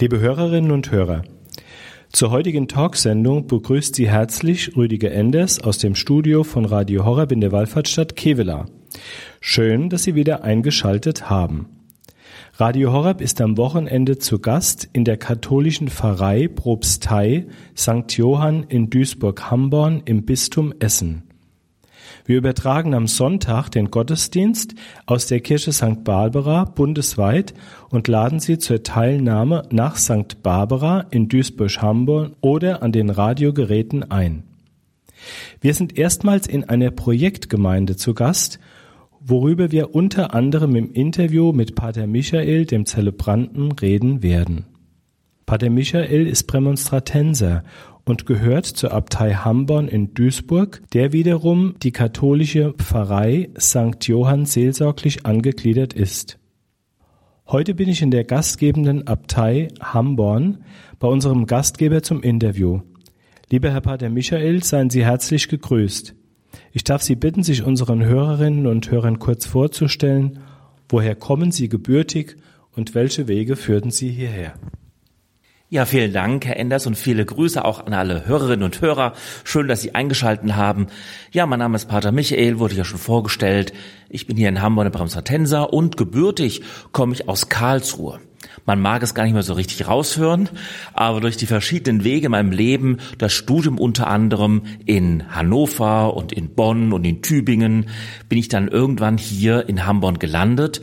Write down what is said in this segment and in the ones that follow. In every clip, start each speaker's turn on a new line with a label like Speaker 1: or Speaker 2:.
Speaker 1: Liebe Hörerinnen und Hörer, zur heutigen Talksendung begrüßt Sie herzlich Rüdiger Enders aus dem Studio von Radio Horror in der Wallfahrtsstadt Kevela. Schön, dass Sie wieder eingeschaltet haben. Radio Horror ist am Wochenende zu Gast in der katholischen Pfarrei Propstei St. Johann in Duisburg-Hamborn im Bistum Essen. Wir übertragen am Sonntag den Gottesdienst aus der Kirche St. Barbara bundesweit und laden Sie zur Teilnahme nach St. Barbara in Duisburg-Hamburg oder an den Radiogeräten ein. Wir sind erstmals in einer Projektgemeinde zu Gast, worüber wir unter anderem im Interview mit Pater Michael, dem Zelebranten, reden werden. Pater Michael ist Prämonstratenser und gehört zur Abtei Hamborn in Duisburg, der wiederum die katholische Pfarrei St. Johann seelsorglich angegliedert ist. Heute bin ich in der gastgebenden Abtei Hamborn bei unserem Gastgeber zum Interview. Lieber Herr Pater Michael, seien Sie herzlich gegrüßt. Ich darf Sie bitten, sich unseren Hörerinnen und Hörern kurz vorzustellen, woher kommen Sie gebürtig und welche Wege führten Sie hierher?
Speaker 2: Ja, vielen Dank, Herr Enders, und viele Grüße auch an alle Hörerinnen und Hörer. Schön, dass Sie eingeschalten haben. Ja, mein Name ist Pater Michael, wurde ja schon vorgestellt. Ich bin hier in Hamburg, in Bremser und gebürtig komme ich aus Karlsruhe. Man mag es gar nicht mehr so richtig raushören, aber durch die verschiedenen Wege in meinem Leben, das Studium unter anderem in Hannover und in Bonn und in Tübingen, bin ich dann irgendwann hier in Hamburg gelandet.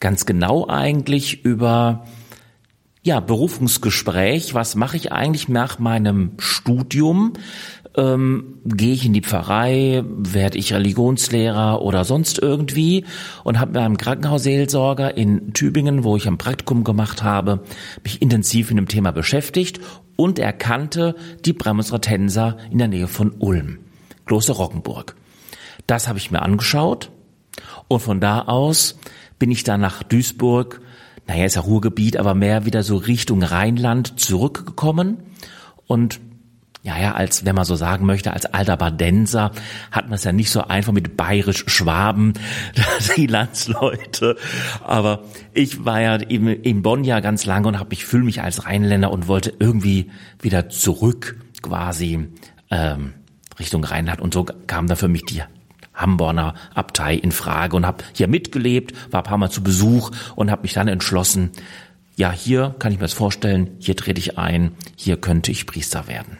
Speaker 2: Ganz genau eigentlich über ja, Berufungsgespräch. Was mache ich eigentlich nach meinem Studium? Ähm, Gehe ich in die Pfarrei? Werde ich Religionslehrer oder sonst irgendwie? Und habe mit einem Krankenhausseelsorger in Tübingen, wo ich ein Praktikum gemacht habe, mich intensiv mit dem Thema beschäftigt und erkannte die Prämonstratenser in der Nähe von Ulm, Kloster Rockenburg. Das habe ich mir angeschaut und von da aus bin ich dann nach Duisburg naja, ist ja Ruhrgebiet, aber mehr wieder so Richtung Rheinland zurückgekommen. Und ja, ja, als, wenn man so sagen möchte, als alter Badenser hat man es ja nicht so einfach mit bayerisch-Schwaben, die Landsleute. Aber ich war ja eben in Bonn ja ganz lange und habe ich fühle mich als Rheinländer und wollte irgendwie wieder zurück quasi ähm, Richtung Rheinland. Und so kam da für mich die Hamborner Abtei in Frage und habe hier mitgelebt, war ein paar Mal zu Besuch und habe mich dann entschlossen, ja, hier kann ich mir das vorstellen, hier trete ich ein, hier könnte ich Priester werden.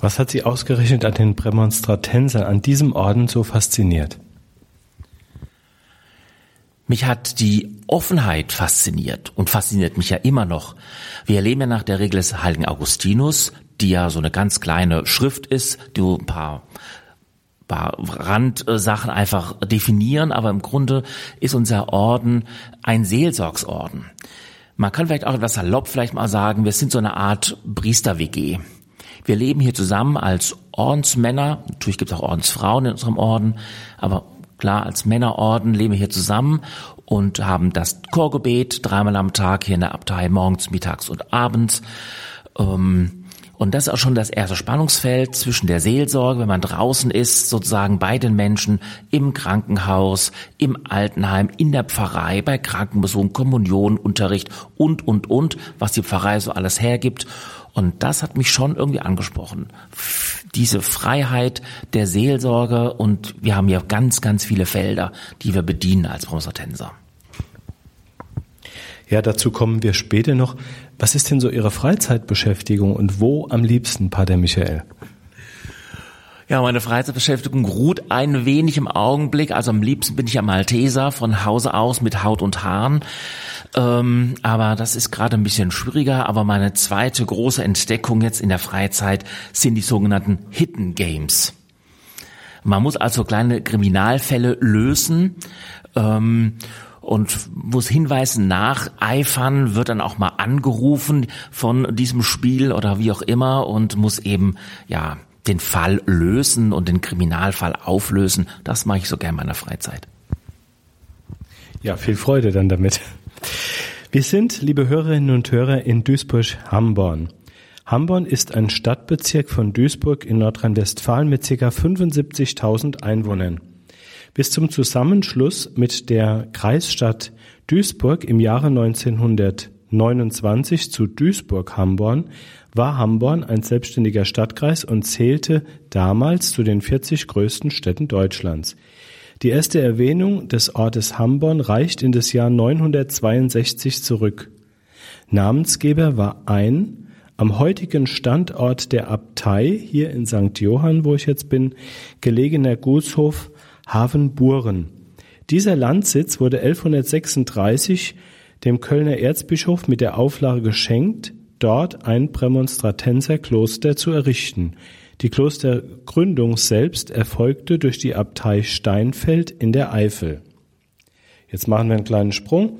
Speaker 1: Was hat Sie ausgerechnet an den Prämonstratensern, an diesem Orden so fasziniert?
Speaker 2: Mich hat die Offenheit fasziniert und fasziniert mich ja immer noch. Wir erleben ja nach der Regel des Heiligen Augustinus, die ja so eine ganz kleine Schrift ist, die ein paar paar Randsachen einfach definieren, aber im Grunde ist unser Orden ein Seelsorgsorden. Man kann vielleicht auch etwas salopp vielleicht mal sagen, wir sind so eine Art Priester-WG. Wir leben hier zusammen als Ordensmänner, natürlich gibt es auch Ordensfrauen in unserem Orden, aber klar, als Männerorden leben wir hier zusammen und haben das Chorgebet dreimal am Tag hier in der Abtei, morgens, mittags und abends. Ähm, und das ist auch schon das erste Spannungsfeld zwischen der Seelsorge, wenn man draußen ist, sozusagen bei den Menschen, im Krankenhaus, im Altenheim, in der Pfarrei, bei Krankenbesuchen, Kommunion, Unterricht und, und, und, was die Pfarrei so alles hergibt. Und das hat mich schon irgendwie angesprochen. Diese Freiheit der Seelsorge und wir haben ja ganz, ganz viele Felder, die wir bedienen als Promosatenser.
Speaker 1: Ja, dazu kommen wir später noch. Was ist denn so Ihre Freizeitbeschäftigung und wo am liebsten, Pater Michael?
Speaker 2: Ja, meine Freizeitbeschäftigung ruht ein wenig im Augenblick. Also am liebsten bin ich am Malteser von Hause aus mit Haut und Haaren. Ähm, aber das ist gerade ein bisschen schwieriger. Aber meine zweite große Entdeckung jetzt in der Freizeit sind die sogenannten Hidden Games. Man muss also kleine Kriminalfälle lösen. Ähm, und muss Hinweisen nacheifern, wird dann auch mal angerufen von diesem Spiel oder wie auch immer und muss eben, ja, den Fall lösen und den Kriminalfall auflösen. Das mache ich so gerne in meiner Freizeit.
Speaker 1: Ja, viel Freude dann damit. Wir sind, liebe Hörerinnen und Hörer, in Duisburg-Hamborn. Hamborn ist ein Stadtbezirk von Duisburg in Nordrhein-Westfalen mit ca. 75.000 Einwohnern. Bis zum Zusammenschluss mit der Kreisstadt Duisburg im Jahre 1990 29 zu Duisburg-Hamborn war Hamborn ein selbstständiger Stadtkreis und zählte damals zu den 40 größten Städten Deutschlands. Die erste Erwähnung des Ortes Hamborn reicht in das Jahr 962 zurück. Namensgeber war ein am heutigen Standort der Abtei, hier in St. Johann, wo ich jetzt bin, gelegener Gutshof Havenburen. Dieser Landsitz wurde 1136 dem Kölner Erzbischof mit der Auflage geschenkt, dort ein Prämonstratenserkloster zu errichten. Die Klostergründung selbst erfolgte durch die Abtei Steinfeld in der Eifel. Jetzt machen wir einen kleinen Sprung.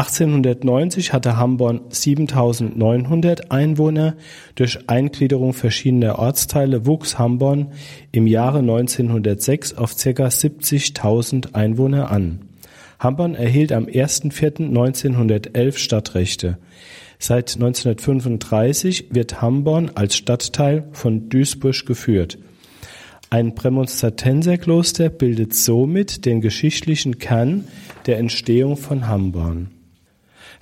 Speaker 1: 1890 hatte Hamborn 7900 Einwohner. Durch Eingliederung verschiedener Ortsteile wuchs Hamborn im Jahre 1906 auf ca. 70.000 Einwohner an. Hamborn erhielt am 1.4.1911 Stadtrechte. Seit 1935 wird Hamborn als Stadtteil von Duisburg geführt. Ein Prämonstratenserkloster bildet somit den geschichtlichen Kern der Entstehung von Hamborn.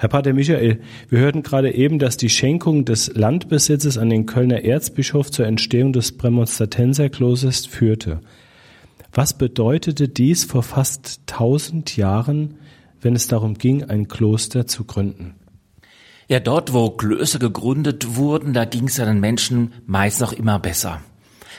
Speaker 1: Herr Pater Michael, wir hörten gerade eben, dass die Schenkung des Landbesitzes an den Kölner Erzbischof zur Entstehung des Prämonstratenserklosters führte. Was bedeutete dies vor fast tausend Jahren, wenn es darum ging, ein Kloster zu gründen?
Speaker 2: Ja, dort, wo Klöster gegründet wurden, da ging es ja den Menschen meist noch immer besser.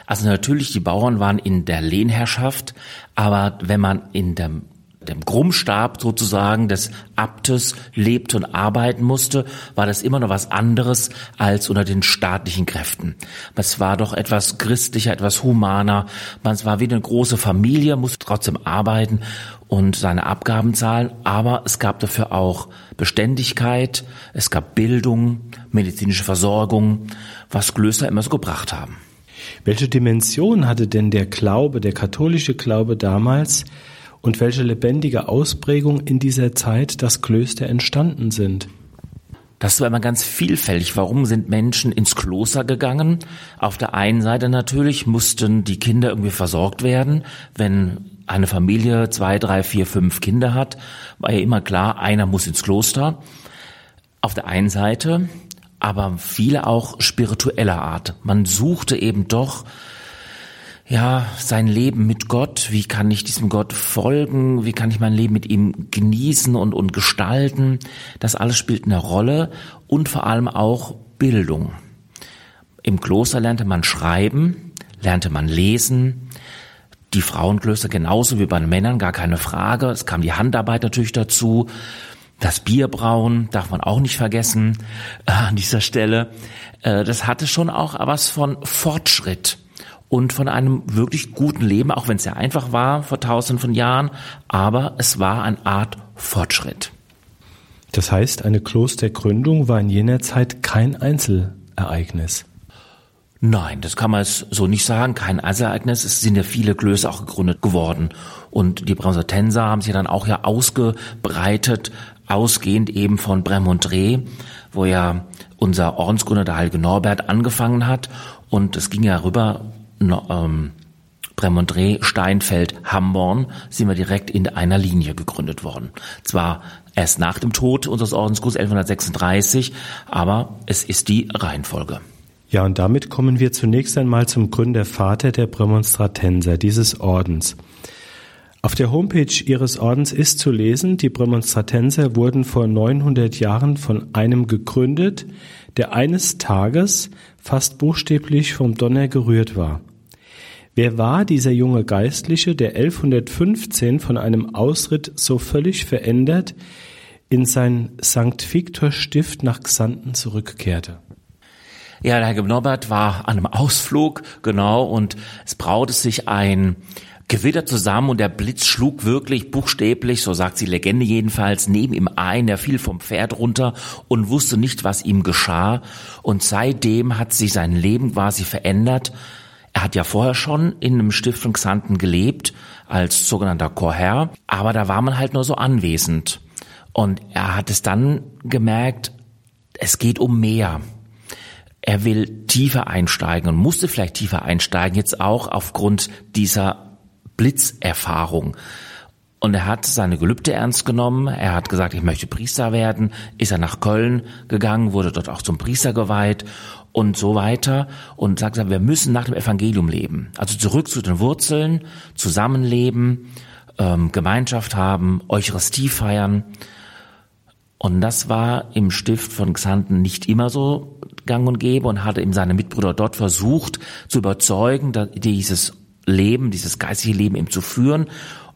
Speaker 2: Also natürlich, die Bauern waren in der Lehnherrschaft, aber wenn man in dem dem Krummstab sozusagen des Abtes lebte und arbeiten musste, war das immer noch was anderes als unter den staatlichen Kräften. Es war doch etwas christlicher, etwas humaner. Man war wie eine große Familie, musste trotzdem arbeiten und seine Abgaben zahlen, aber es gab dafür auch Beständigkeit, es gab Bildung, medizinische Versorgung, was Klöster immer so gebracht haben.
Speaker 1: Welche Dimension hatte denn der Glaube, der katholische Glaube damals und welche lebendige Ausprägung in dieser Zeit das Klöster entstanden sind?
Speaker 2: Das war immer ganz vielfältig. Warum sind Menschen ins Kloster gegangen? Auf der einen Seite natürlich mussten die Kinder irgendwie versorgt werden. Wenn eine Familie zwei, drei, vier, fünf Kinder hat, war ja immer klar, einer muss ins Kloster. Auf der einen Seite, aber viele auch spiritueller Art. Man suchte eben doch ja, sein Leben mit Gott, wie kann ich diesem Gott folgen, wie kann ich mein Leben mit ihm genießen und, und gestalten, das alles spielt eine Rolle und vor allem auch Bildung. Im Kloster lernte man schreiben, lernte man lesen, die Frauenklöster genauso wie bei den Männern, gar keine Frage. Es kam die Handarbeit natürlich dazu. Das Bierbrauen darf man auch nicht vergessen äh, an dieser Stelle. Äh, das hatte schon auch was von Fortschritt und von einem wirklich guten Leben, auch wenn es sehr einfach war vor tausenden von Jahren, aber es war eine Art Fortschritt.
Speaker 1: Das heißt, eine Klostergründung war in jener Zeit kein Einzelereignis.
Speaker 2: Nein, das kann man so nicht sagen. Kein Einzelereignis. Es sind ja viele Klöster auch gegründet geworden. Und die Bremsertenser haben sich dann auch ja ausgebreitet, ausgehend eben von Bremontré, wo ja unser Ordensgründer, der heilige Norbert, angefangen hat. Und es ging ja rüber ähm, Bremondré, Steinfeld, Hamborn sind wir direkt in einer Linie gegründet worden. Zwar erst nach dem Tod unseres Ordensgruß 1136, aber es ist die Reihenfolge.
Speaker 1: Ja, und damit kommen wir zunächst einmal zum Gründervater der Prämonstratenser, dieses Ordens. Auf der Homepage ihres Ordens ist zu lesen, die Prämonstratenser wurden vor 900 Jahren von einem gegründet, der eines Tages fast buchstäblich vom Donner gerührt war. Wer war dieser junge Geistliche, der 1115 von einem Ausritt so völlig verändert in sein St. Victor Stift nach Xanten zurückkehrte?
Speaker 2: Ja, der Herr Norbert war an einem Ausflug, genau, und es braute sich ein Gewitter zusammen und der Blitz schlug wirklich buchstäblich, so sagt die Legende jedenfalls, neben ihm ein. Er fiel vom Pferd runter und wusste nicht, was ihm geschah. Und seitdem hat sich sein Leben quasi verändert. Er hat ja vorher schon in einem Stift von Xanten gelebt, als sogenannter Chorherr, aber da war man halt nur so anwesend. Und er hat es dann gemerkt, es geht um mehr. Er will tiefer einsteigen und musste vielleicht tiefer einsteigen, jetzt auch aufgrund dieser Blitzerfahrung. Und er hat seine Gelübde ernst genommen. Er hat gesagt, ich möchte Priester werden. Ist er nach Köln gegangen, wurde dort auch zum Priester geweiht und so weiter. Und sagt, wir müssen nach dem Evangelium leben. Also zurück zu den Wurzeln, zusammenleben, ähm, Gemeinschaft haben, Eucharistie feiern. Und das war im Stift von Xanten nicht immer so gang und gäbe und hatte ihm seine Mitbrüder dort versucht zu überzeugen, dieses Leben, dieses geistige Leben ihm zu führen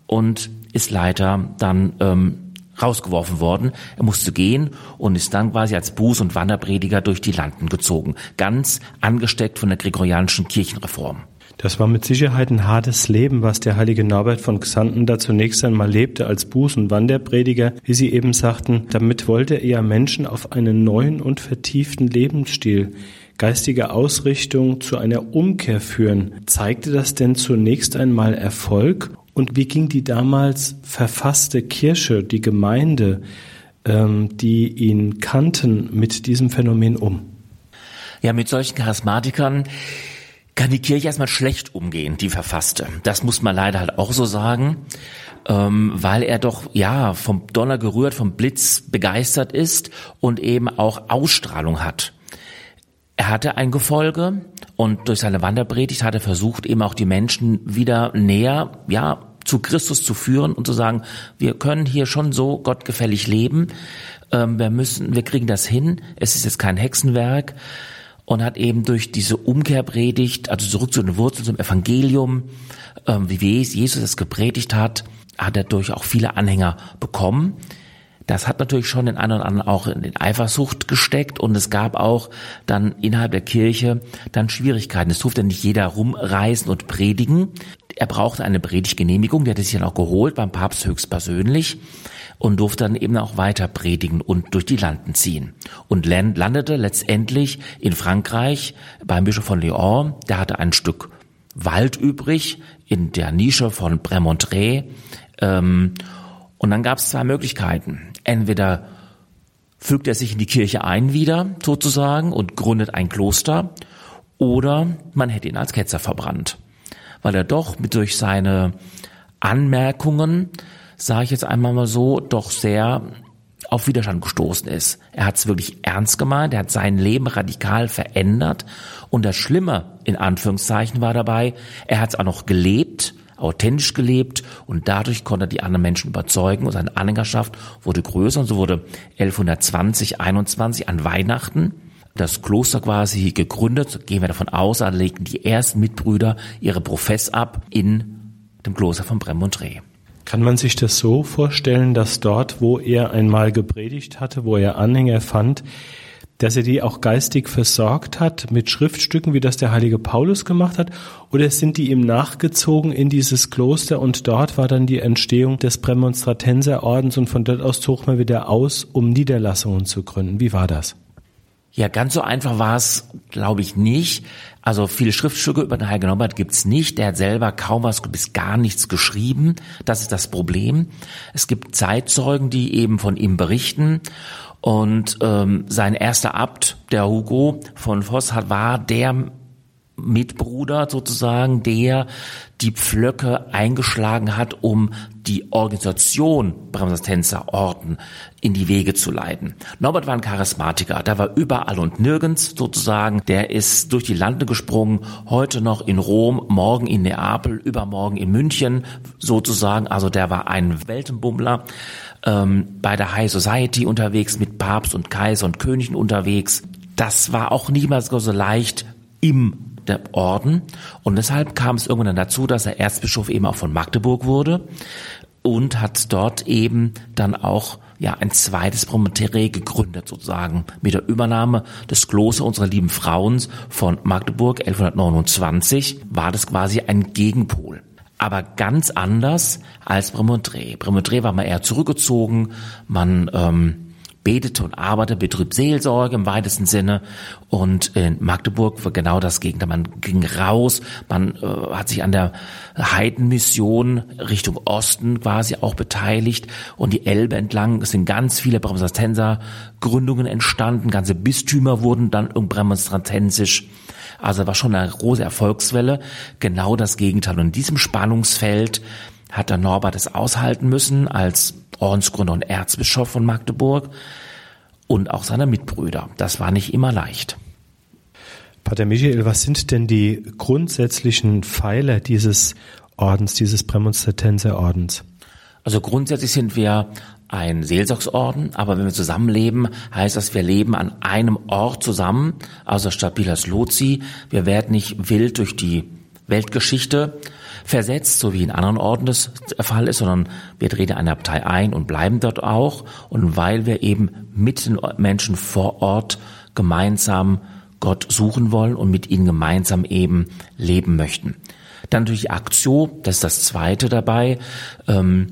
Speaker 2: und ist leider dann ähm, rausgeworfen worden. Er musste gehen und ist dann quasi als Buß- und Wanderprediger durch die Landen gezogen, ganz angesteckt von der gregorianischen Kirchenreform.
Speaker 1: Das war mit Sicherheit ein hartes Leben, was der heilige Norbert von Xanten da zunächst einmal lebte als Buß- und Wanderprediger. Wie Sie eben sagten, damit wollte er Menschen auf einen neuen und vertieften Lebensstil, geistige Ausrichtung zu einer Umkehr führen. Zeigte das denn zunächst einmal Erfolg und wie ging die damals verfasste Kirche, die Gemeinde, ähm, die ihn kannten, mit diesem Phänomen um?
Speaker 2: Ja, mit solchen Charismatikern kann die Kirche erstmal schlecht umgehen, die verfasste. Das muss man leider halt auch so sagen, ähm, weil er doch ja vom Donner gerührt, vom Blitz begeistert ist und eben auch Ausstrahlung hat. Er hatte ein Gefolge und durch seine Wanderpredigt hat er versucht, eben auch die Menschen wieder näher, ja, zu Christus zu führen und zu sagen, wir können hier schon so gottgefällig leben. Ähm, wir müssen, wir kriegen das hin. Es ist jetzt kein Hexenwerk und hat eben durch diese Umkehrpredigt, also zurück zu den Wurzeln, zum Evangelium, ähm, wie Jesus es gepredigt hat, hat er durch auch viele Anhänger bekommen. Das hat natürlich schon den einen oder anderen auch in Eifersucht gesteckt und es gab auch dann innerhalb der Kirche dann Schwierigkeiten. Es durfte nicht jeder rumreisen und predigen. Er brauchte eine Predigtgenehmigung, die hat er sich dann auch geholt beim Papst höchstpersönlich und durfte dann eben auch weiter predigen und durch die Landen ziehen. Und landete letztendlich in Frankreich beim Bischof von Lyon, der hatte ein Stück Wald übrig in der Nische von Prémontré. Ähm, und dann gab es zwei Möglichkeiten entweder fügt er sich in die Kirche ein wieder, sozusagen, und gründet ein Kloster, oder man hätte ihn als Ketzer verbrannt. Weil er doch mit durch seine Anmerkungen, sage ich jetzt einmal mal so, doch sehr auf Widerstand gestoßen ist. Er hat es wirklich ernst gemeint, er hat sein Leben radikal verändert und das Schlimme in Anführungszeichen war dabei, er hat es auch noch gelebt authentisch gelebt und dadurch konnte er die anderen Menschen überzeugen und seine Anhängerschaft wurde größer und so wurde 1120, 21 an Weihnachten das Kloster quasi gegründet, gehen wir davon aus, da legten die ersten Mitbrüder ihre Profess ab in dem Kloster von Premontré.
Speaker 1: Kann man sich das so vorstellen, dass dort, wo er einmal gepredigt hatte, wo er Anhänger fand, dass er die auch geistig versorgt hat mit Schriftstücken, wie das der heilige Paulus gemacht hat? Oder sind die ihm nachgezogen in dieses Kloster und dort war dann die Entstehung des Prämonstratenserordens und von dort aus zog man wieder aus, um Niederlassungen zu gründen? Wie war das?
Speaker 2: Ja, ganz so einfach war es, glaube ich, nicht. Also viele Schriftstücke über den Heiligen Norbert gibt's nicht. Der hat selber kaum was bis gar nichts geschrieben. Das ist das Problem. Es gibt Zeitzeugen, die eben von ihm berichten. Und ähm, sein erster Abt, der Hugo von Voss, hat, war der Mitbruder sozusagen, der die Pflöcke eingeschlagen hat, um die Organisation Bremser Orden in die Wege zu leiten. Norbert war ein Charismatiker, der war überall und nirgends sozusagen, der ist durch die Lande gesprungen, heute noch in Rom, morgen in Neapel, übermorgen in München sozusagen, also der war ein Weltenbummler, ähm, bei der High Society unterwegs, mit Papst und Kaiser und Königen unterwegs. Das war auch niemals so leicht im der Orden. Und deshalb kam es irgendwann dazu, dass er Erzbischof eben auch von Magdeburg wurde und hat dort eben dann auch ja ein zweites Promontere gegründet sozusagen mit der Übernahme des Klosters unserer lieben Frauen von Magdeburg. 1129 war das quasi ein Gegenpol aber ganz anders als Bremontré. Bremontré war mal eher zurückgezogen, man ähm, betete und arbeitete, betrieb Seelsorge im weitesten Sinne. Und in Magdeburg war genau das Gegenteil. Man ging raus, man äh, hat sich an der Heidenmission Richtung Osten quasi auch beteiligt. Und die Elbe entlang. Sind ganz viele Prämonstratenser Gründungen entstanden, ganze Bistümer wurden dann prämonstratensisch also war schon eine große Erfolgswelle. Genau das Gegenteil. Und in diesem Spannungsfeld hat der Norbert es aushalten müssen als Ordensgründer und Erzbischof von Magdeburg und auch seine Mitbrüder. Das war nicht immer leicht.
Speaker 1: Pater Michael, was sind denn die grundsätzlichen Pfeiler dieses Ordens, dieses Prämonstratenserordens?
Speaker 2: Also grundsätzlich sind wir ein Seelsorgsorden, aber wenn wir zusammenleben, heißt das, wir leben an einem Ort zusammen, also stabiles Lozi. Wir werden nicht wild durch die Weltgeschichte versetzt, so wie in anderen Orten das der Fall ist, sondern wir treten eine Abtei ein und bleiben dort auch. Und weil wir eben mit den Menschen vor Ort gemeinsam Gott suchen wollen und mit ihnen gemeinsam eben leben möchten. Dann natürlich Aktio, das ist das zweite dabei. Ähm,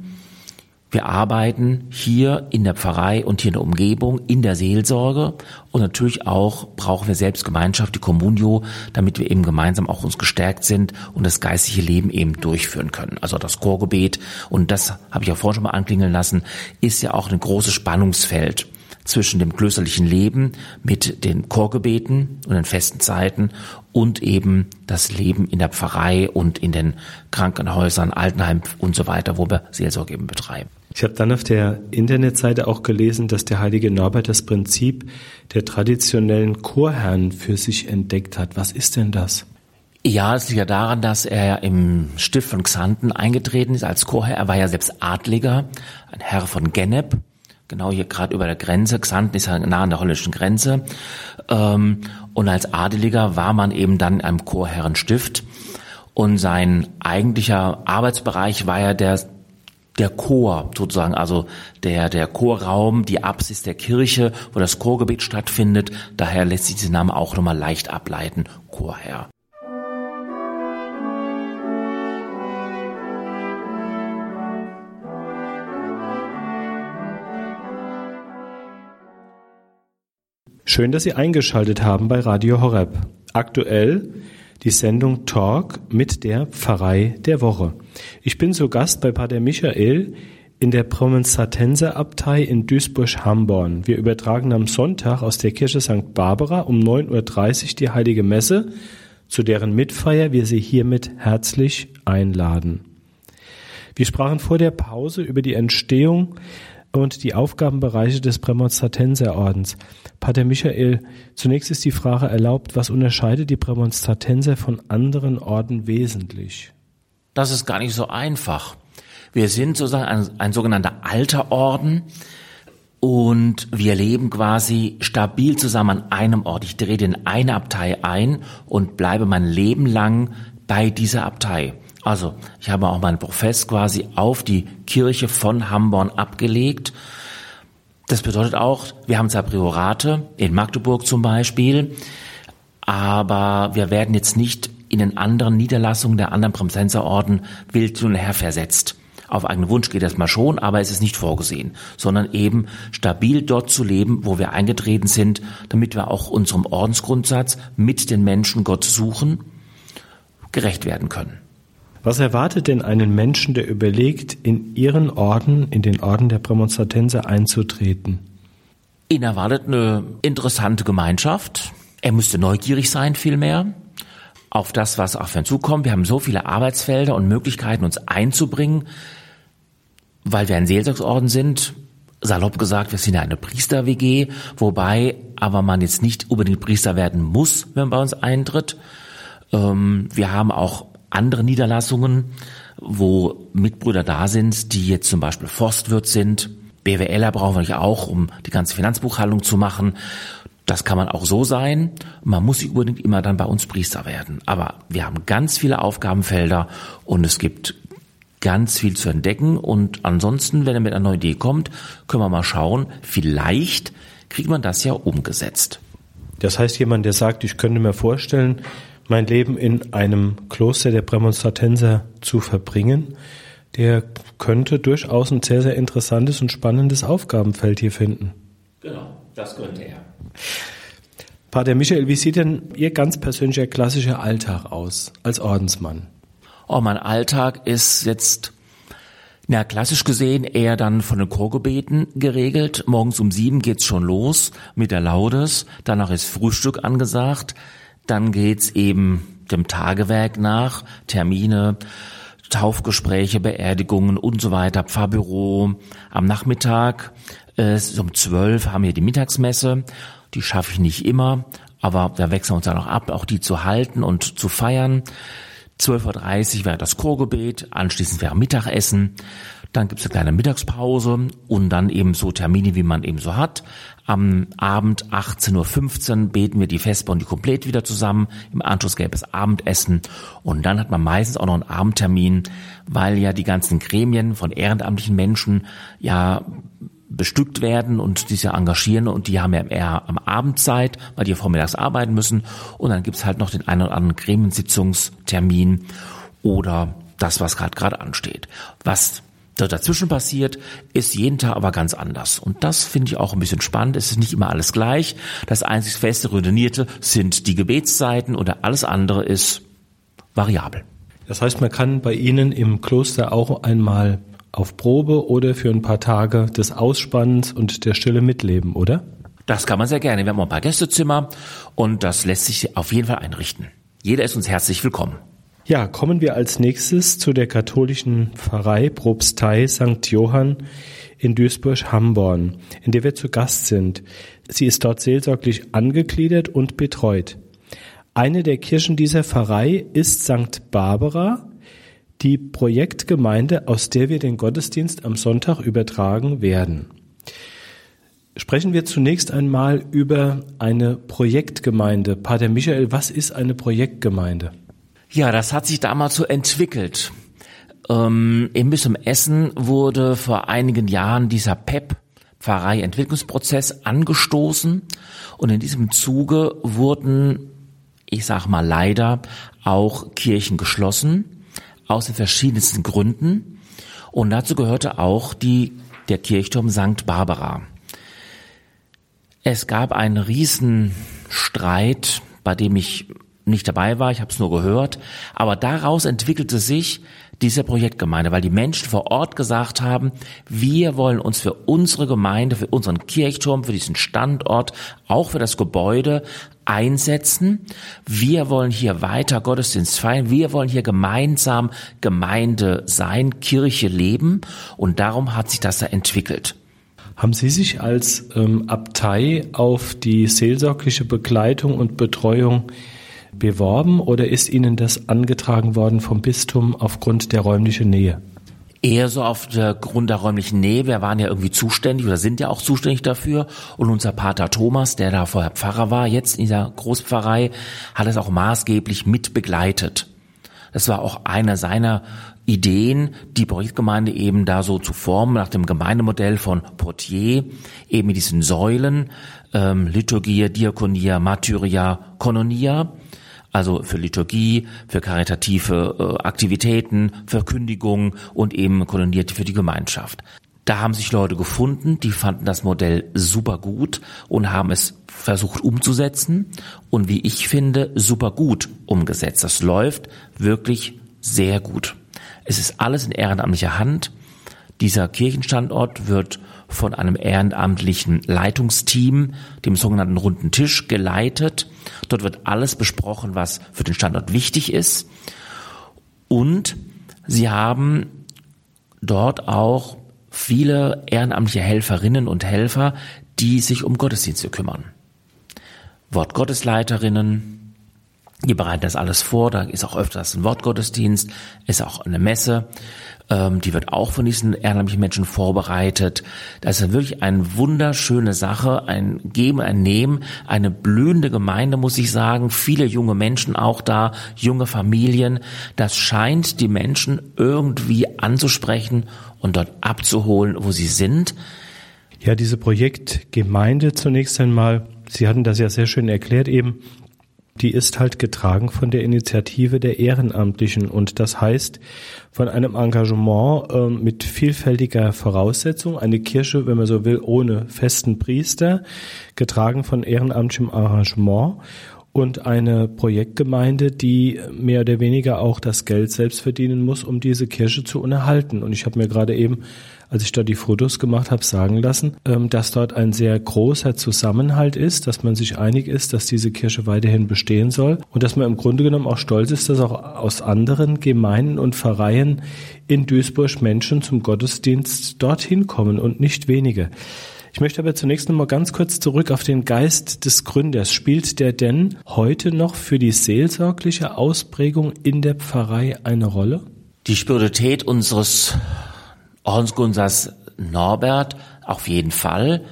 Speaker 2: wir arbeiten hier in der Pfarrei und hier in der Umgebung, in der Seelsorge und natürlich auch brauchen wir selbst Gemeinschaft, die Communio, damit wir eben gemeinsam auch uns gestärkt sind und das geistliche Leben eben durchführen können. Also das Chorgebet und das habe ich ja vorhin schon mal anklingeln lassen, ist ja auch ein großes Spannungsfeld zwischen dem klösterlichen Leben mit den Chorgebeten und den festen Zeiten und eben das Leben in der Pfarrei und in den Krankenhäusern, Altenheim und so weiter, wo wir Seelsorge eben betreiben.
Speaker 1: Ich habe dann auf der Internetseite auch gelesen, dass der heilige Norbert das Prinzip der traditionellen Chorherren für sich entdeckt hat. Was ist denn das?
Speaker 2: Ja, es liegt ja daran, dass er im Stift von Xanten eingetreten ist als Chorherr. Er war ja selbst Adliger, ein Herr von Gennep, genau hier gerade über der Grenze. Xanten ist ja nah an der holländischen Grenze. Ähm, und als Adeliger war man eben dann in einem Chorherrenstift. Und sein eigentlicher Arbeitsbereich war ja der der Chor sozusagen, also der, der Chorraum, die Apsis der Kirche, wo das Chorgebet stattfindet. Daher lässt sich dieser Name auch nochmal leicht ableiten, Chorherr.
Speaker 1: Schön, dass Sie eingeschaltet haben bei Radio Horeb. Aktuell die Sendung Talk mit der Pfarrei der Woche. Ich bin zu Gast bei Pater Michael in der Prämonstratenserabtei in Duisburg-Hamborn. Wir übertragen am Sonntag aus der Kirche St. Barbara um 9.30 Uhr die Heilige Messe, zu deren Mitfeier wir Sie hiermit herzlich einladen. Wir sprachen vor der Pause über die Entstehung und die Aufgabenbereiche des Prämonstratenserordens. Pater Michael, zunächst ist die Frage erlaubt, was unterscheidet die Prämonstratenser von anderen Orden wesentlich?
Speaker 2: Das ist gar nicht so einfach. Wir sind sozusagen ein, ein sogenannter alter Orden und wir leben quasi stabil zusammen an einem Ort. Ich trete in eine Abtei ein und bleibe mein Leben lang bei dieser Abtei. Also, ich habe auch meinen Profess quasi auf die Kirche von Hamborn abgelegt. Das bedeutet auch, wir haben zwar Priorate, in Magdeburg zum Beispiel, aber wir werden jetzt nicht in den anderen Niederlassungen der anderen Präsenserorden wild und her versetzt. Auf eigenen Wunsch geht das mal schon, aber es ist nicht vorgesehen, sondern eben stabil dort zu leben, wo wir eingetreten sind, damit wir auch unserem Ordensgrundsatz mit den Menschen Gott suchen, gerecht werden können.
Speaker 1: Was erwartet denn einen Menschen, der überlegt, in Ihren Orden, in den Orden der Prämonstratenser einzutreten?
Speaker 2: Ihn erwartet eine interessante Gemeinschaft. Er müsste neugierig sein vielmehr auf das, was auf ihn zukommt. Wir haben so viele Arbeitsfelder und Möglichkeiten, uns einzubringen, weil wir ein Seelsorgsorden sind. Salopp gesagt, wir sind ja eine Priester-WG, wobei aber man jetzt nicht unbedingt Priester werden muss, wenn man bei uns eintritt. Ähm, wir haben auch andere Niederlassungen, wo Mitbrüder da sind, die jetzt zum Beispiel Forstwirt sind. BWLer brauchen wir auch, um die ganze Finanzbuchhaltung zu machen. Das kann man auch so sein. Man muss nicht unbedingt immer dann bei uns Priester werden. Aber wir haben ganz viele Aufgabenfelder und es gibt ganz viel zu entdecken. Und ansonsten, wenn er mit einer neuen Idee kommt, können wir mal schauen, vielleicht kriegt man das ja umgesetzt.
Speaker 1: Das heißt, jemand, der sagt, ich könnte mir vorstellen, mein Leben in einem Kloster der Prämonstratenser zu verbringen, der könnte durchaus ein sehr, sehr interessantes und spannendes Aufgabenfeld hier finden.
Speaker 2: Genau, das könnte er.
Speaker 1: Pater Michael, wie sieht denn Ihr ganz persönlicher klassischer Alltag aus als Ordensmann?
Speaker 2: Oh, mein Alltag ist jetzt, na, klassisch gesehen eher dann von den Chorgebeten geregelt. Morgens um sieben geht's schon los mit der Laudes. Danach ist Frühstück angesagt. Dann geht's eben dem Tagewerk nach, Termine, Taufgespräche, Beerdigungen und so weiter, Pfarrbüro. Am Nachmittag äh, um zwölf haben wir die Mittagsmesse. Die schaffe ich nicht immer, aber da wechseln wir uns dann auch ab, auch die zu halten und zu feiern. 12.30 Uhr wäre das Chorgebet, anschließend wäre Mittagessen, dann gibt es eine kleine Mittagspause und dann eben so Termine, wie man eben so hat. Am Abend 18.15 Uhr beten wir die Vesper und die Komplett wieder zusammen. Im Anschluss gäbe es Abendessen und dann hat man meistens auch noch einen Abendtermin, weil ja die ganzen Gremien von ehrenamtlichen Menschen ja bestückt werden und die sich ja engagieren und die haben ja eher am Abend Zeit, weil die ja vormittags arbeiten müssen und dann gibt's halt noch den einen oder anderen Gremiensitzungstermin oder das, was gerade gerade ansteht. Was dazwischen passiert, ist jeden Tag aber ganz anders. Und das finde ich auch ein bisschen spannend. Es ist nicht immer alles gleich. Das einzig feste, routinierte sind die Gebetszeiten oder alles andere ist variabel.
Speaker 1: Das heißt, man kann bei Ihnen im Kloster auch einmal auf Probe oder für ein paar Tage des Ausspannens und der Stille mitleben, oder?
Speaker 2: Das kann man sehr gerne. Wir haben auch ein paar Gästezimmer und das lässt sich auf jeden Fall einrichten. Jeder ist uns herzlich willkommen.
Speaker 1: Ja, kommen wir als nächstes zu der katholischen Pfarrei Propstei St. Johann in Duisburg-Hamborn, in der wir zu Gast sind. Sie ist dort seelsorglich angegliedert und betreut. Eine der Kirchen dieser Pfarrei ist St. Barbara, die Projektgemeinde, aus der wir den Gottesdienst am Sonntag übertragen werden. Sprechen wir zunächst einmal über eine Projektgemeinde. Pater Michael, was ist eine Projektgemeinde?
Speaker 2: Ja, das hat sich damals so entwickelt. Ähm, Im Bistum Essen wurde vor einigen Jahren dieser PEP, Pfarrei-Entwicklungsprozess, angestoßen. Und in diesem Zuge wurden, ich sag mal leider, auch Kirchen geschlossen aus den verschiedensten Gründen. Und dazu gehörte auch die, der Kirchturm St. Barbara. Es gab einen Riesenstreit, bei dem ich nicht dabei war, ich habe es nur gehört, aber daraus entwickelte sich diese Projektgemeinde, weil die Menschen vor Ort gesagt haben, wir wollen uns für unsere Gemeinde, für unseren Kirchturm, für diesen Standort, auch für das Gebäude einsetzen. Wir wollen hier weiter Gottesdienst feiern. Wir wollen hier gemeinsam Gemeinde sein, Kirche leben. Und darum hat sich das da entwickelt.
Speaker 1: Haben Sie sich als ähm, Abtei auf die seelsorgliche Begleitung und Betreuung beworben oder ist Ihnen das angetragen worden vom Bistum aufgrund der räumlichen Nähe?
Speaker 2: Eher so auf der Grund der räumlichen Nähe. Wir waren ja irgendwie zuständig oder sind ja auch zuständig dafür. Und unser Pater Thomas, der da vorher Pfarrer war, jetzt in dieser Großpfarrei, hat es auch maßgeblich mit begleitet. Das war auch einer seiner Ideen, die Projektgemeinde eben da so zu formen, nach dem Gemeindemodell von Portier, eben mit diesen Säulen, ähm, Liturgie, Diakonia, Martyria, Kononia also für Liturgie, für karitative äh, Aktivitäten, Verkündigung und eben koloniert für die Gemeinschaft. Da haben sich Leute gefunden, die fanden das Modell super gut und haben es versucht umzusetzen und wie ich finde, super gut umgesetzt. Das läuft wirklich sehr gut. Es ist alles in ehrenamtlicher Hand. Dieser Kirchenstandort wird von einem ehrenamtlichen Leitungsteam, dem sogenannten runden Tisch, geleitet. Dort wird alles besprochen, was für den Standort wichtig ist. Und sie haben dort auch viele ehrenamtliche Helferinnen und Helfer, die sich um Gottesdienste kümmern. Wortgottesleiterinnen, die bereiten das alles vor, da ist auch öfters ein Wortgottesdienst, ist auch eine Messe ähm, die wird auch von diesen ehrenamtlichen Menschen vorbereitet. Das ist wirklich eine wunderschöne Sache, ein Geben, ein Nehmen, eine blühende Gemeinde, muss ich sagen. Viele junge Menschen auch da, junge Familien. Das scheint die Menschen irgendwie anzusprechen und dort abzuholen, wo sie sind.
Speaker 1: Ja, diese Projektgemeinde zunächst einmal, Sie hatten das ja sehr schön erklärt eben, die ist halt getragen von der Initiative der Ehrenamtlichen. Und das heißt von einem Engagement äh, mit vielfältiger Voraussetzung, eine Kirche, wenn man so will, ohne festen Priester, getragen von ehrenamtlichem Arrangement und eine Projektgemeinde, die mehr oder weniger auch das Geld selbst verdienen muss, um diese Kirche zu unterhalten. Und ich habe mir gerade eben, als ich da die Fotos gemacht habe, sagen lassen, ähm, dass dort ein sehr großer Zusammenhalt ist, dass man sich einig ist, dass diese Kirche weiterhin bestehen soll und dass man im Grunde genommen auch stolz ist, dass auch aus anderen Gemeinden und Pfarreien in Duisburg Menschen zum Gottesdienst dorthin kommen und nicht wenige. Ich möchte aber zunächst noch mal ganz kurz zurück auf den Geist des Gründers. Spielt der denn heute noch für die seelsorgliche Ausprägung in der Pfarrei eine Rolle?
Speaker 2: Die Spiritualität unseres Ordensgründers Norbert auf jeden Fall.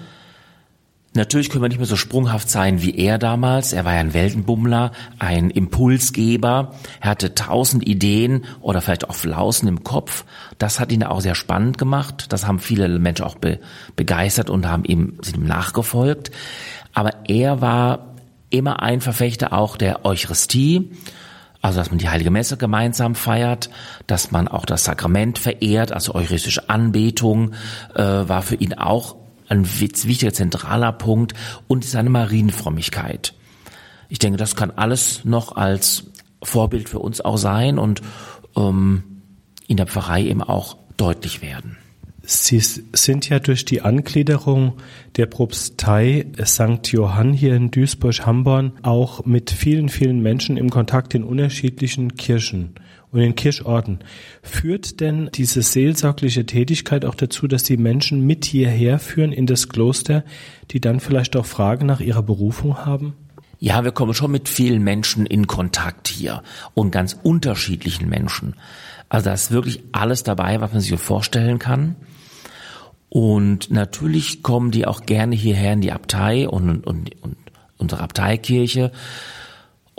Speaker 2: Natürlich können wir nicht mehr so sprunghaft sein wie er damals. Er war ja ein Weltenbummler, ein Impulsgeber. Er hatte tausend Ideen oder vielleicht auch Flausen im Kopf. Das hat ihn auch sehr spannend gemacht. Das haben viele Menschen auch be begeistert und haben ihm, sind ihm nachgefolgt. Aber er war immer ein Verfechter auch der Eucharistie. Also, dass man die Heilige Messe gemeinsam feiert, dass man auch das Sakrament verehrt, also eucharistische Anbetung, äh, war für ihn auch ein wichtiger zentraler Punkt und seine Marienfrömmigkeit. Ich denke, das kann alles noch als Vorbild für uns auch sein und ähm, in der Pfarrei eben auch deutlich werden.
Speaker 1: Sie sind ja durch die Angliederung der Propstei St. Johann hier in Duisburg-Hamborn auch mit vielen, vielen Menschen im Kontakt in unterschiedlichen Kirchen und in Kirchorten. Führt denn diese seelsorgliche Tätigkeit auch dazu, dass die Menschen mit hierher führen in das Kloster, die dann vielleicht auch Fragen nach ihrer Berufung haben?
Speaker 2: Ja, wir kommen schon mit vielen Menschen in Kontakt hier und ganz unterschiedlichen Menschen. Also da ist wirklich alles dabei, was man sich vorstellen kann. Und natürlich kommen die auch gerne hierher in die Abtei und, und, und unsere Abteikirche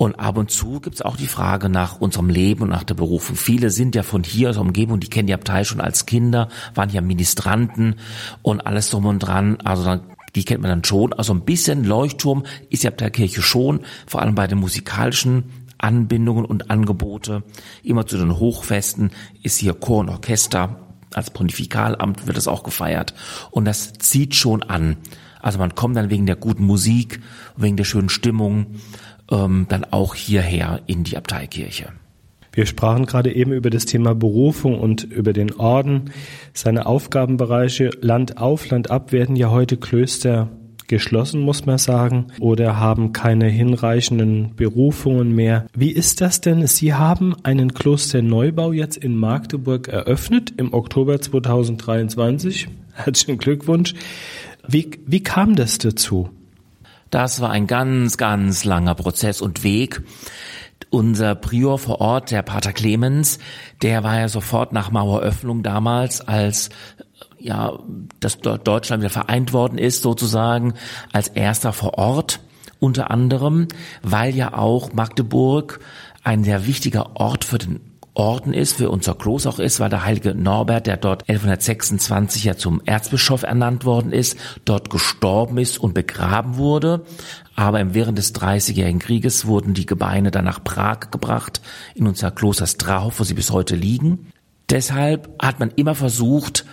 Speaker 2: und ab und zu gibt's auch die Frage nach unserem Leben und nach der Berufung. Viele sind ja von hier aus der Umgebung, die kennen die Abtei schon als Kinder, waren ja Ministranten und alles drum und dran. Also dann, die kennt man dann schon. Also ein bisschen Leuchtturm ist die Abteikirche schon, vor allem bei den musikalischen Anbindungen und Angebote. Immer zu den Hochfesten ist hier Chor und Orchester. Als Pontifikalamt wird das auch gefeiert. Und das zieht schon an. Also man kommt dann wegen der guten Musik, wegen der schönen Stimmung ähm, dann auch hierher in die Abteikirche.
Speaker 1: Wir sprachen gerade eben über das Thema Berufung und über den Orden. Seine Aufgabenbereiche Land auf, Land ab werden ja heute Klöster geschlossen, muss man sagen, oder haben keine hinreichenden Berufungen mehr. Wie ist das denn? Sie haben einen Klosterneubau jetzt in Magdeburg eröffnet im Oktober 2023. Herzlichen Glückwunsch. Wie, wie kam das dazu?
Speaker 2: Das war ein ganz, ganz langer Prozess und Weg. Unser Prior vor Ort, der Pater Clemens, der war ja sofort nach Maueröffnung damals, als ja, das Deutschland wieder vereint worden ist, sozusagen, als erster vor Ort, unter anderem, weil ja auch Magdeburg ein sehr wichtiger Ort für den Orden ist, für unser Kloster auch ist, weil der heilige Norbert, der dort 1126 ja zum Erzbischof ernannt worden ist, dort gestorben ist und begraben wurde. Aber während des Dreißigjährigen Krieges wurden die Gebeine dann nach Prag gebracht, in unser Kloster Strahov, wo sie bis heute liegen. Deshalb hat man immer versucht,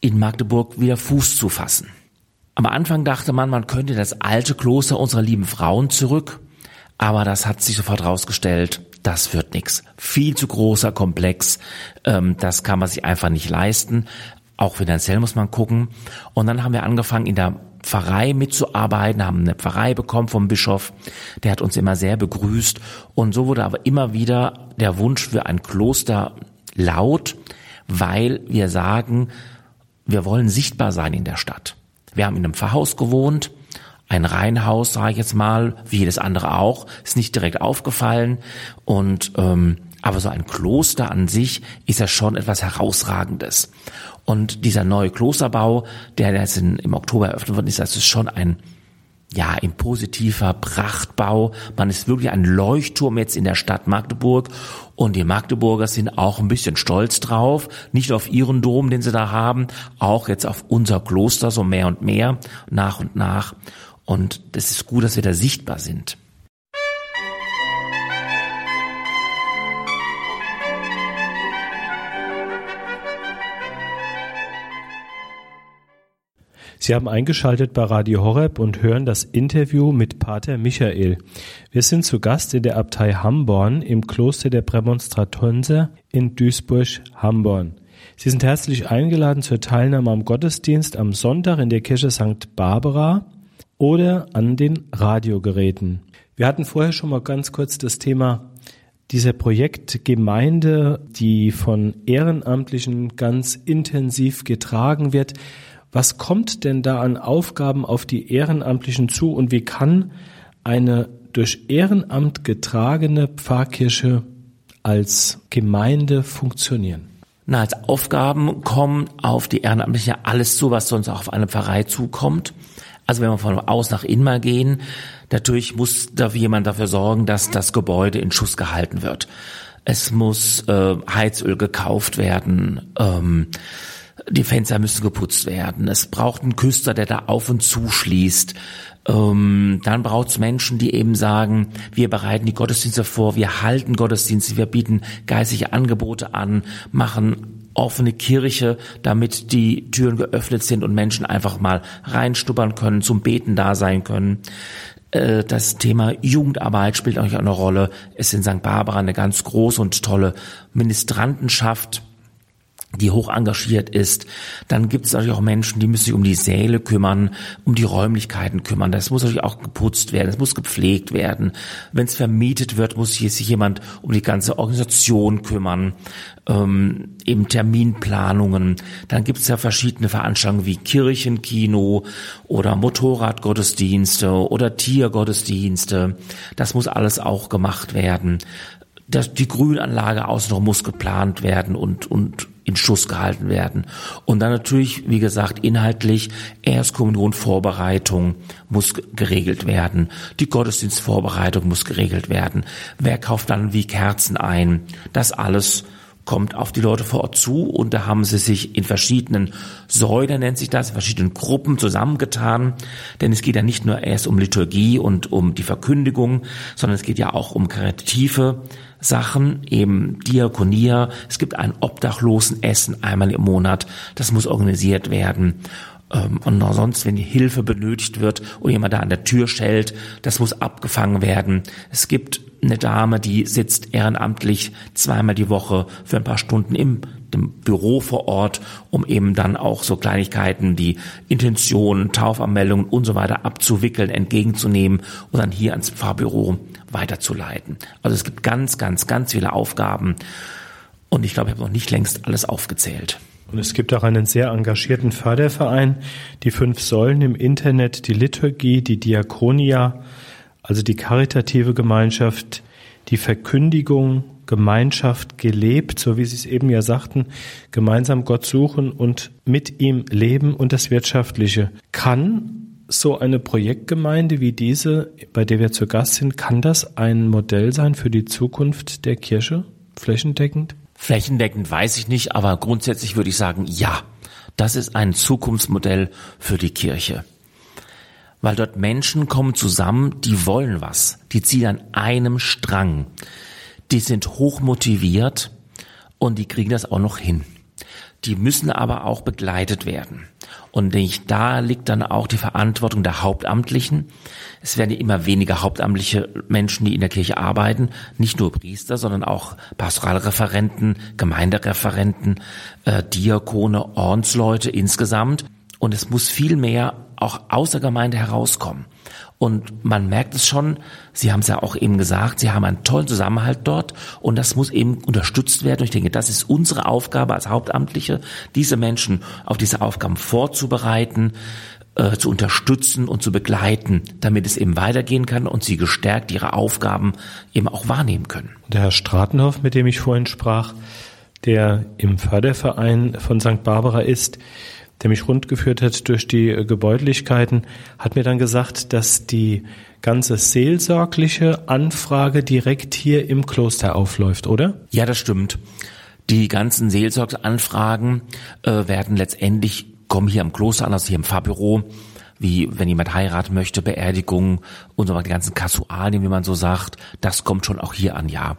Speaker 2: in Magdeburg wieder Fuß zu fassen. Am Anfang dachte man, man könnte das alte Kloster unserer lieben Frauen zurück, aber das hat sich sofort herausgestellt, das wird nix. Viel zu großer Komplex, ähm, das kann man sich einfach nicht leisten. Auch finanziell muss man gucken. Und dann haben wir angefangen, in der Pfarrei mitzuarbeiten, haben eine Pfarrei bekommen vom Bischof. Der hat uns immer sehr begrüßt. Und so wurde aber immer wieder der Wunsch für ein Kloster laut, weil wir sagen, wir wollen sichtbar sein in der Stadt. Wir haben in einem Pfarrhaus gewohnt, ein Reihenhaus, sage ich jetzt mal, wie jedes andere auch, ist nicht direkt aufgefallen. Und ähm, aber so ein Kloster an sich ist ja schon etwas Herausragendes. Und dieser neue Klosterbau, der jetzt in, im Oktober eröffnet worden ist, das ist schon ein ja, ein positiver Prachtbau. Man ist wirklich ein Leuchtturm jetzt in der Stadt Magdeburg. Und die Magdeburger sind auch ein bisschen stolz drauf. Nicht auf ihren Dom, den sie da haben, auch jetzt auf unser Kloster so mehr und mehr, nach und nach. Und das ist gut, dass wir da sichtbar sind.
Speaker 1: Sie Sie haben eingeschaltet bei Radio Horeb und hören das Interview mit Pater Michael. Wir sind zu Gast in der Abtei Hamborn im Kloster der Prämonstratenser in Duisburg-Hamborn. Sie sind herzlich eingeladen zur Teilnahme am Gottesdienst am Sonntag in der Kirche St. Barbara oder an den Radiogeräten. Wir hatten vorher schon mal ganz kurz das Thema dieser Projektgemeinde, die von Ehrenamtlichen ganz intensiv getragen wird. Was kommt denn da an Aufgaben auf die Ehrenamtlichen zu und wie kann eine durch Ehrenamt getragene Pfarrkirche als Gemeinde funktionieren?
Speaker 2: Na, als Aufgaben kommen auf die Ehrenamtlichen alles zu, was sonst auch auf eine Pfarrei zukommt. Also wenn wir von außen nach innen mal gehen, natürlich muss da jemand dafür sorgen, dass das Gebäude in Schuss gehalten wird. Es muss äh, Heizöl gekauft werden. Ähm, die Fenster müssen geputzt werden. Es braucht einen Küster, der da auf und zuschließt. Ähm, dann braucht es Menschen, die eben sagen, wir bereiten die Gottesdienste vor, wir halten Gottesdienste, wir bieten geistige Angebote an, machen offene Kirche, damit die Türen geöffnet sind und Menschen einfach mal reinstuppern können, zum Beten da sein können. Äh, das Thema Jugendarbeit spielt auch eine Rolle. Es ist in St. Barbara eine ganz große und tolle Ministrantenschaft die hoch engagiert ist. Dann gibt es natürlich auch Menschen, die müssen sich um die Säle kümmern, um die Räumlichkeiten kümmern. Das muss natürlich auch geputzt werden, es muss gepflegt werden. Wenn es vermietet wird, muss sich jemand um die ganze Organisation kümmern, ähm, eben Terminplanungen. Dann gibt es ja verschiedene Veranstaltungen wie Kirchenkino oder Motorradgottesdienste oder Tiergottesdienste. Das muss alles auch gemacht werden. Das, die Grünanlage außenrum muss geplant werden und, und in Schuss gehalten werden. Und dann natürlich, wie gesagt, inhaltlich Erstkommunion Vorbereitung muss geregelt werden. Die Gottesdienstvorbereitung muss geregelt werden. Wer kauft dann wie Kerzen ein? Das alles kommt auf die Leute vor Ort zu und da haben sie sich in verschiedenen Säulen, nennt sich das, in verschiedenen Gruppen zusammengetan. Denn es geht ja nicht nur erst um Liturgie und um die Verkündigung, sondern es geht ja auch um kreative Sachen, eben Diakonia. Es gibt ein Obdachlosenessen einmal im Monat. Das muss organisiert werden. Ähm, und sonst, wenn Hilfe benötigt wird und jemand da an der Tür schellt, das muss abgefangen werden. Es gibt eine Dame, die sitzt ehrenamtlich zweimal die Woche für ein paar Stunden im dem Büro vor Ort, um eben dann auch so Kleinigkeiten, die Intentionen, Taufanmeldungen und so weiter abzuwickeln, entgegenzunehmen und dann hier ans Pfarrbüro weiterzuleiten. Also es gibt ganz, ganz, ganz viele Aufgaben und ich glaube, ich habe noch nicht längst alles aufgezählt.
Speaker 1: Und es gibt auch einen sehr engagierten Förderverein, die fünf Säulen im Internet, die Liturgie, die Diakonia, also die karitative Gemeinschaft, die Verkündigung, Gemeinschaft gelebt, so wie Sie es eben ja sagten, gemeinsam Gott suchen und mit ihm leben und das Wirtschaftliche. Kann so eine Projektgemeinde wie diese, bei der wir zu Gast sind, kann das ein Modell sein für die Zukunft der Kirche, flächendeckend?
Speaker 2: Flächendeckend weiß ich nicht, aber grundsätzlich würde ich sagen, ja, das ist ein Zukunftsmodell für die Kirche weil dort Menschen kommen zusammen, die wollen was, die ziehen an einem Strang, die sind hoch motiviert und die kriegen das auch noch hin. Die müssen aber auch begleitet werden. Und da liegt dann auch die Verantwortung der Hauptamtlichen. Es werden immer weniger hauptamtliche Menschen, die in der Kirche arbeiten, nicht nur Priester, sondern auch Pastoralreferenten, Gemeindereferenten, äh, Diakone, Ordensleute insgesamt. Und es muss viel mehr auch aus der Gemeinde herauskommen. Und man merkt es schon, Sie haben es ja auch eben gesagt, Sie haben einen tollen Zusammenhalt dort und das muss eben unterstützt werden. Und ich denke, das ist unsere Aufgabe als Hauptamtliche, diese Menschen auf diese Aufgaben vorzubereiten, äh, zu unterstützen und zu begleiten, damit es eben weitergehen kann und sie gestärkt ihre Aufgaben eben auch wahrnehmen können.
Speaker 1: Der Herr Stratenhoff, mit dem ich vorhin sprach, der im Förderverein von St. Barbara ist, der mich rundgeführt hat durch die äh, Gebäudlichkeiten, hat mir dann gesagt, dass die ganze seelsorgliche Anfrage direkt hier im Kloster aufläuft, oder?
Speaker 2: Ja, das stimmt. Die ganzen Seelsorgsanfragen äh, werden letztendlich, kommen hier im Kloster an, also hier im Fahrbüro, wie wenn jemand heiraten möchte, Beerdigung und so weiter, die ganzen Kasualien, wie man so sagt, das kommt schon auch hier an, ja.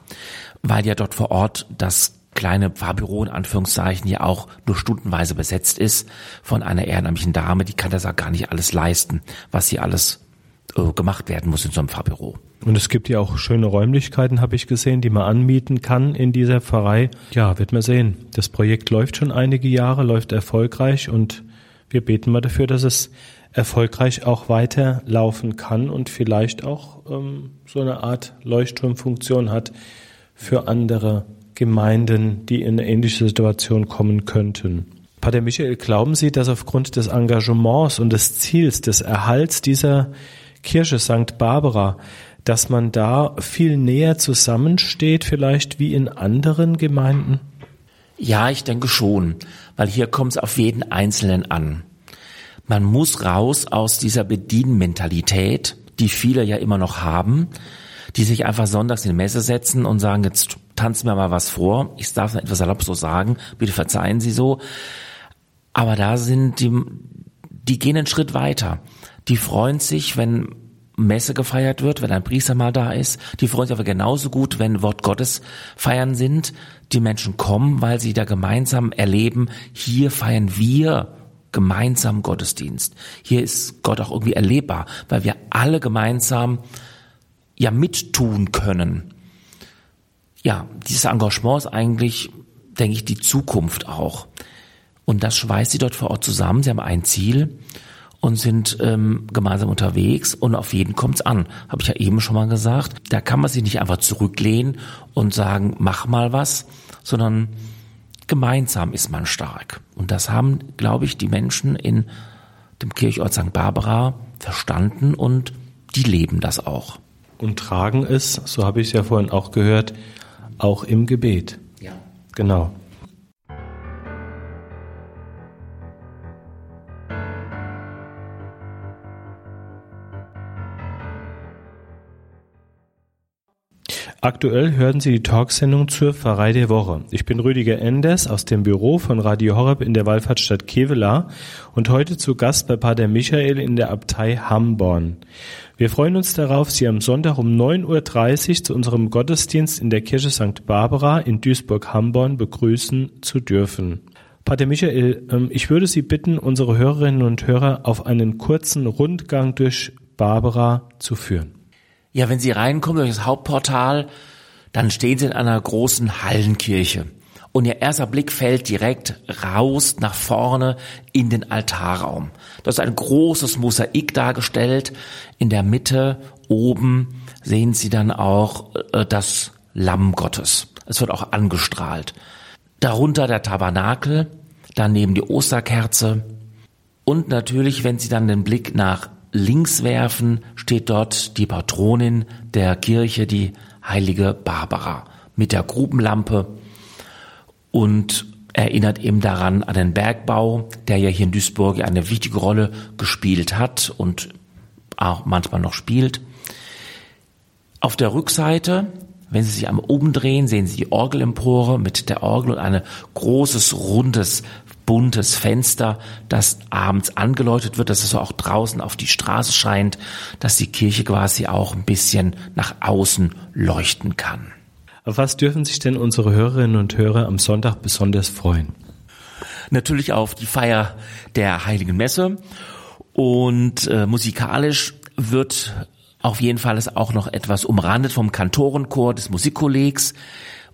Speaker 2: Weil ja dort vor Ort das kleine Fahrbüro in Anführungszeichen ja auch nur stundenweise besetzt ist von einer ehrenamtlichen Dame, die kann das auch gar nicht alles leisten, was hier alles äh, gemacht werden muss in so einem Fahrbüro.
Speaker 1: Und es gibt ja auch schöne Räumlichkeiten, habe ich gesehen, die man anmieten kann in dieser Pfarrei. Ja, wird man sehen. Das Projekt läuft schon einige Jahre, läuft erfolgreich und wir beten mal dafür, dass es erfolgreich auch weiterlaufen kann und vielleicht auch ähm, so eine Art Leuchtturmfunktion hat für andere Gemeinden, die in eine ähnliche Situation kommen könnten. Pater Michael, glauben Sie, dass aufgrund des Engagements und des Ziels des Erhalts dieser Kirche St. Barbara, dass man da viel näher zusammensteht, vielleicht wie in anderen Gemeinden?
Speaker 2: Ja, ich denke schon, weil hier kommt es auf jeden Einzelnen an. Man muss raus aus dieser Bedienmentalität, die viele ja immer noch haben, die sich einfach sonntags in die Messe setzen und sagen, jetzt tanzen wir mal was vor. Ich darf etwas salopp so sagen, bitte verzeihen Sie so. Aber da sind die, die gehen einen Schritt weiter. Die freuen sich, wenn Messe gefeiert wird, wenn ein Priester mal da ist. Die freuen sich aber genauso gut, wenn Wort Gottes feiern sind. Die Menschen kommen, weil sie da gemeinsam erleben, hier feiern wir gemeinsam Gottesdienst. Hier ist Gott auch irgendwie erlebbar, weil wir alle gemeinsam ja mittun können. Ja, dieses Engagement ist eigentlich, denke ich, die Zukunft auch. Und das schweißt sie dort vor Ort zusammen. Sie haben ein Ziel und sind ähm, gemeinsam unterwegs und auf jeden kommt's an. Habe ich ja eben schon mal gesagt. Da kann man sich nicht einfach zurücklehnen und sagen, mach mal was, sondern gemeinsam ist man stark. Und das haben, glaube ich, die Menschen in dem Kirchort St. Barbara verstanden und die leben das auch.
Speaker 1: Und tragen es, so habe ich es ja vorhin auch gehört, auch im Gebet.
Speaker 2: Ja.
Speaker 1: Genau. Aktuell hören Sie die Talksendung zur Pfarrei der Woche. Ich bin Rüdiger Enders aus dem Büro von Radio Horeb in der Wallfahrtsstadt Kevela und heute zu Gast bei Pater Michael in der Abtei Hamborn. Wir freuen uns darauf, Sie am Sonntag um 9.30 Uhr zu unserem Gottesdienst in der Kirche St. Barbara in Duisburg-Hamborn begrüßen zu dürfen. Pater Michael, ähm, ich würde Sie bitten, unsere Hörerinnen und Hörer auf einen kurzen Rundgang durch Barbara zu führen.
Speaker 2: Ja, wenn Sie reinkommen durch das Hauptportal, dann stehen Sie in einer großen Hallenkirche. Und Ihr erster Blick fällt direkt raus nach vorne in den Altarraum. Das ist ein großes Mosaik dargestellt. In der Mitte oben sehen Sie dann auch äh, das Lamm Gottes. Es wird auch angestrahlt. Darunter der Tabernakel, daneben die Osterkerze und natürlich, wenn Sie dann den Blick nach links werfen, steht dort die Patronin der Kirche, die heilige Barbara, mit der Grubenlampe und erinnert eben daran an den Bergbau, der ja hier in Duisburg eine wichtige Rolle gespielt hat und auch manchmal noch spielt. Auf der Rückseite, wenn Sie sich am oben drehen, sehen Sie die Orgelempore mit der Orgel und ein großes, rundes buntes Fenster, das abends angeläutet wird, dass es auch draußen auf die Straße scheint, dass die Kirche quasi auch ein bisschen nach außen leuchten kann.
Speaker 1: Auf was dürfen sich denn unsere Hörerinnen und Hörer am Sonntag besonders freuen?
Speaker 2: Natürlich auf die Feier der Heiligen Messe und äh, musikalisch wird auf jeden Fall es auch noch etwas umrandet vom Kantorenchor des Musikkollegs.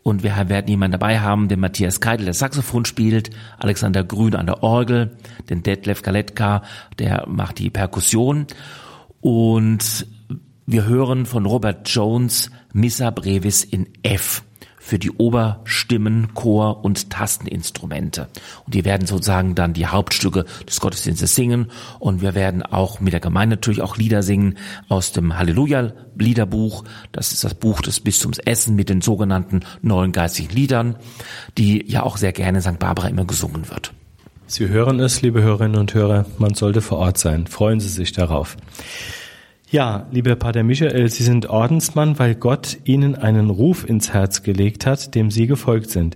Speaker 2: Und wir werden jemanden dabei haben, den Matthias Keidel, der Saxophon spielt, Alexander Grün an der Orgel, den Detlef Galetka, der macht die Perkussion. Und wir hören von Robert Jones Missa Brevis in F für die Oberstimmen, Chor und Tasteninstrumente. Und die werden sozusagen dann die Hauptstücke des Gottesdienstes singen. Und wir werden auch mit der Gemeinde natürlich auch Lieder singen aus dem Halleluja-Liederbuch. Das ist das Buch des Bistums Essen mit den sogenannten neuen geistigen Liedern, die ja auch sehr gerne in St. Barbara immer gesungen wird.
Speaker 1: Sie hören es, liebe Hörerinnen und Hörer, man sollte vor Ort sein. Freuen Sie sich darauf. Ja, lieber Pater Michael, Sie sind Ordensmann, weil Gott Ihnen einen Ruf ins Herz gelegt hat, dem Sie gefolgt sind.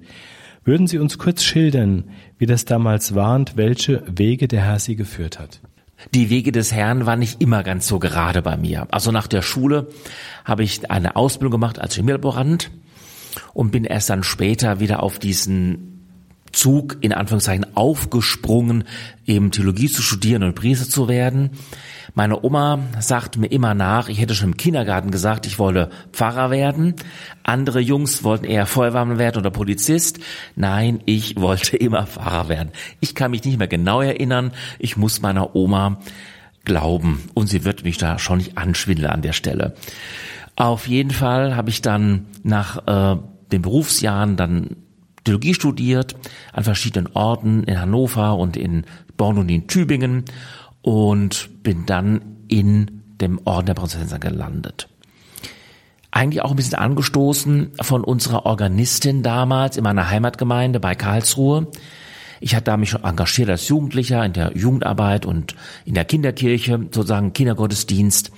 Speaker 1: Würden Sie uns kurz schildern, wie das damals war und welche Wege der Herr Sie geführt hat?
Speaker 2: Die Wege des Herrn waren nicht immer ganz so gerade bei mir. Also nach der Schule habe ich eine Ausbildung gemacht als Chemielaborant und bin erst dann später wieder auf diesen Zug in Anführungszeichen aufgesprungen, eben Theologie zu studieren und Priester zu werden. Meine Oma sagt mir immer nach, ich hätte schon im Kindergarten gesagt, ich wolle Pfarrer werden. Andere Jungs wollten eher Feuerwehrmann werden oder Polizist. Nein, ich wollte immer Pfarrer werden. Ich kann mich nicht mehr genau erinnern. Ich muss meiner Oma glauben und sie wird mich da schon nicht anschwindeln an der Stelle. Auf jeden Fall habe ich dann nach äh, den Berufsjahren dann Theologie studiert an verschiedenen Orten in Hannover und in Bonn und in Tübingen und bin dann in dem Orden der Prinzessin gelandet. Eigentlich auch ein bisschen angestoßen von unserer Organistin damals in meiner Heimatgemeinde bei Karlsruhe. Ich hatte da mich schon engagiert als Jugendlicher in der Jugendarbeit und in der Kinderkirche, sozusagen Kindergottesdienst.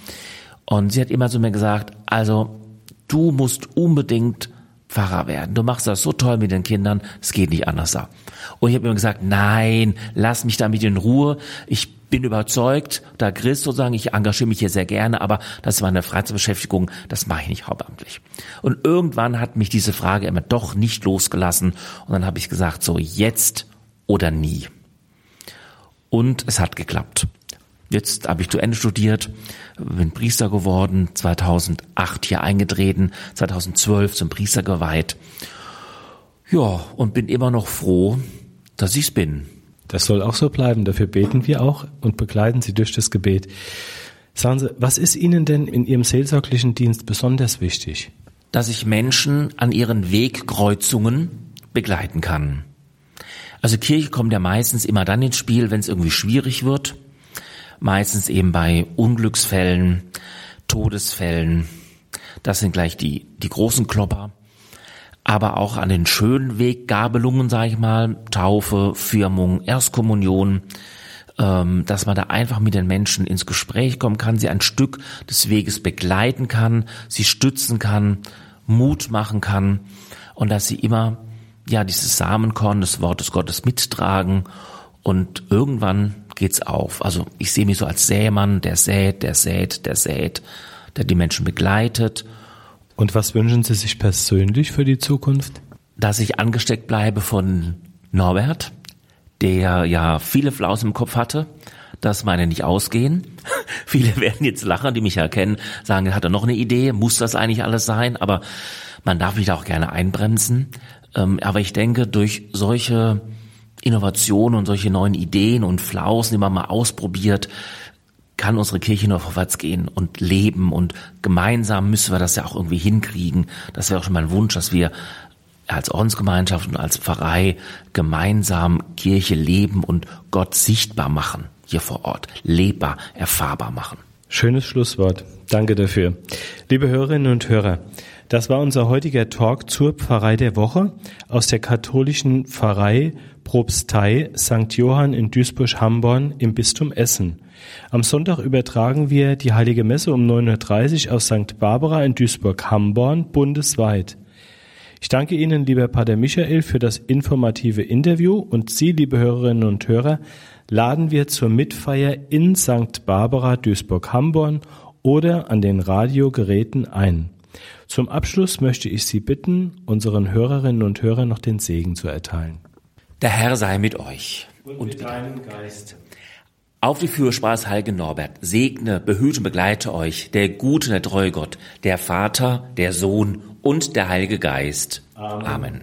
Speaker 2: Und sie hat immer zu mir gesagt, also du musst unbedingt Pfarrer werden. Du machst das so toll mit den Kindern, es geht nicht anders. Und ich habe immer gesagt, nein, lass mich damit in Ruhe. Ich bin überzeugt, da Christ sozusagen, ich engagiere mich hier sehr gerne, aber das war eine Freizeitbeschäftigung, das mache ich nicht hauptamtlich. Und irgendwann hat mich diese Frage immer doch nicht losgelassen und dann habe ich gesagt, so jetzt oder nie. Und es hat geklappt. Jetzt habe ich zu Ende studiert, bin Priester geworden, 2008 hier eingetreten, 2012 zum Priester geweiht. Ja, und bin immer noch froh, dass ich's bin.
Speaker 1: Das soll auch so bleiben. Dafür beten wir auch und begleiten Sie durch das Gebet. Sagen Sie, was ist Ihnen denn in Ihrem seelsorglichen Dienst besonders wichtig?
Speaker 2: Dass ich Menschen an ihren Wegkreuzungen begleiten kann. Also Kirche kommt ja meistens immer dann ins Spiel, wenn es irgendwie schwierig wird meistens eben bei Unglücksfällen, Todesfällen. Das sind gleich die, die großen Klopper. Aber auch an den schönen Weggabelungen, sage ich mal, Taufe, Firmung, Erstkommunion, ähm, dass man da einfach mit den Menschen ins Gespräch kommen kann, sie ein Stück des Weges begleiten kann, sie stützen kann, Mut machen kann und dass sie immer ja dieses Samenkorn des Wortes Gottes mittragen und irgendwann geht's auf. Also ich sehe mich so als Sämann, der sät, der sät, der sät, der die Menschen begleitet.
Speaker 1: Und was wünschen Sie sich persönlich für die Zukunft?
Speaker 2: Dass ich angesteckt bleibe von Norbert, der ja viele Flausen im Kopf hatte, dass meine nicht ausgehen. viele werden jetzt lachen, die mich ja kennen, sagen, hat er noch eine Idee, muss das eigentlich alles sein? Aber man darf mich da auch gerne einbremsen. Ähm, aber ich denke, durch solche Innovationen und solche neuen Ideen und Flausen, die man mal ausprobiert, kann unsere Kirche nur vorwärts gehen und leben und gemeinsam müssen wir das ja auch irgendwie hinkriegen. Das wäre auch schon mein Wunsch, dass wir als Ordensgemeinschaft und als Pfarrei gemeinsam Kirche leben und Gott sichtbar machen hier vor Ort, lebbar, erfahrbar machen.
Speaker 1: Schönes Schlusswort. Danke dafür. Liebe Hörerinnen und Hörer, das war unser heutiger Talk zur Pfarrei der Woche aus der katholischen Pfarrei Propstei St. Johann in Duisburg-Hamborn im Bistum Essen. Am Sonntag übertragen wir die Heilige Messe um 9.30 Uhr aus St. Barbara in Duisburg-Hamborn bundesweit. Ich danke Ihnen, lieber Pater Michael, für das informative Interview und Sie, liebe Hörerinnen und Hörer, laden wir zur Mitfeier in St. Barbara Duisburg-Hamborn oder an den Radiogeräten ein. Zum Abschluss möchte ich Sie bitten, unseren Hörerinnen und Hörern noch den Segen zu erteilen.
Speaker 2: Der Herr sei mit euch.
Speaker 1: Und, und mit deinem Geist.
Speaker 2: Auf die Fürsprache des heiligen Norbert, segne, behüte und begleite euch der gute, der treue Gott, der Vater, der Sohn und der Heilige Geist. Amen. Amen.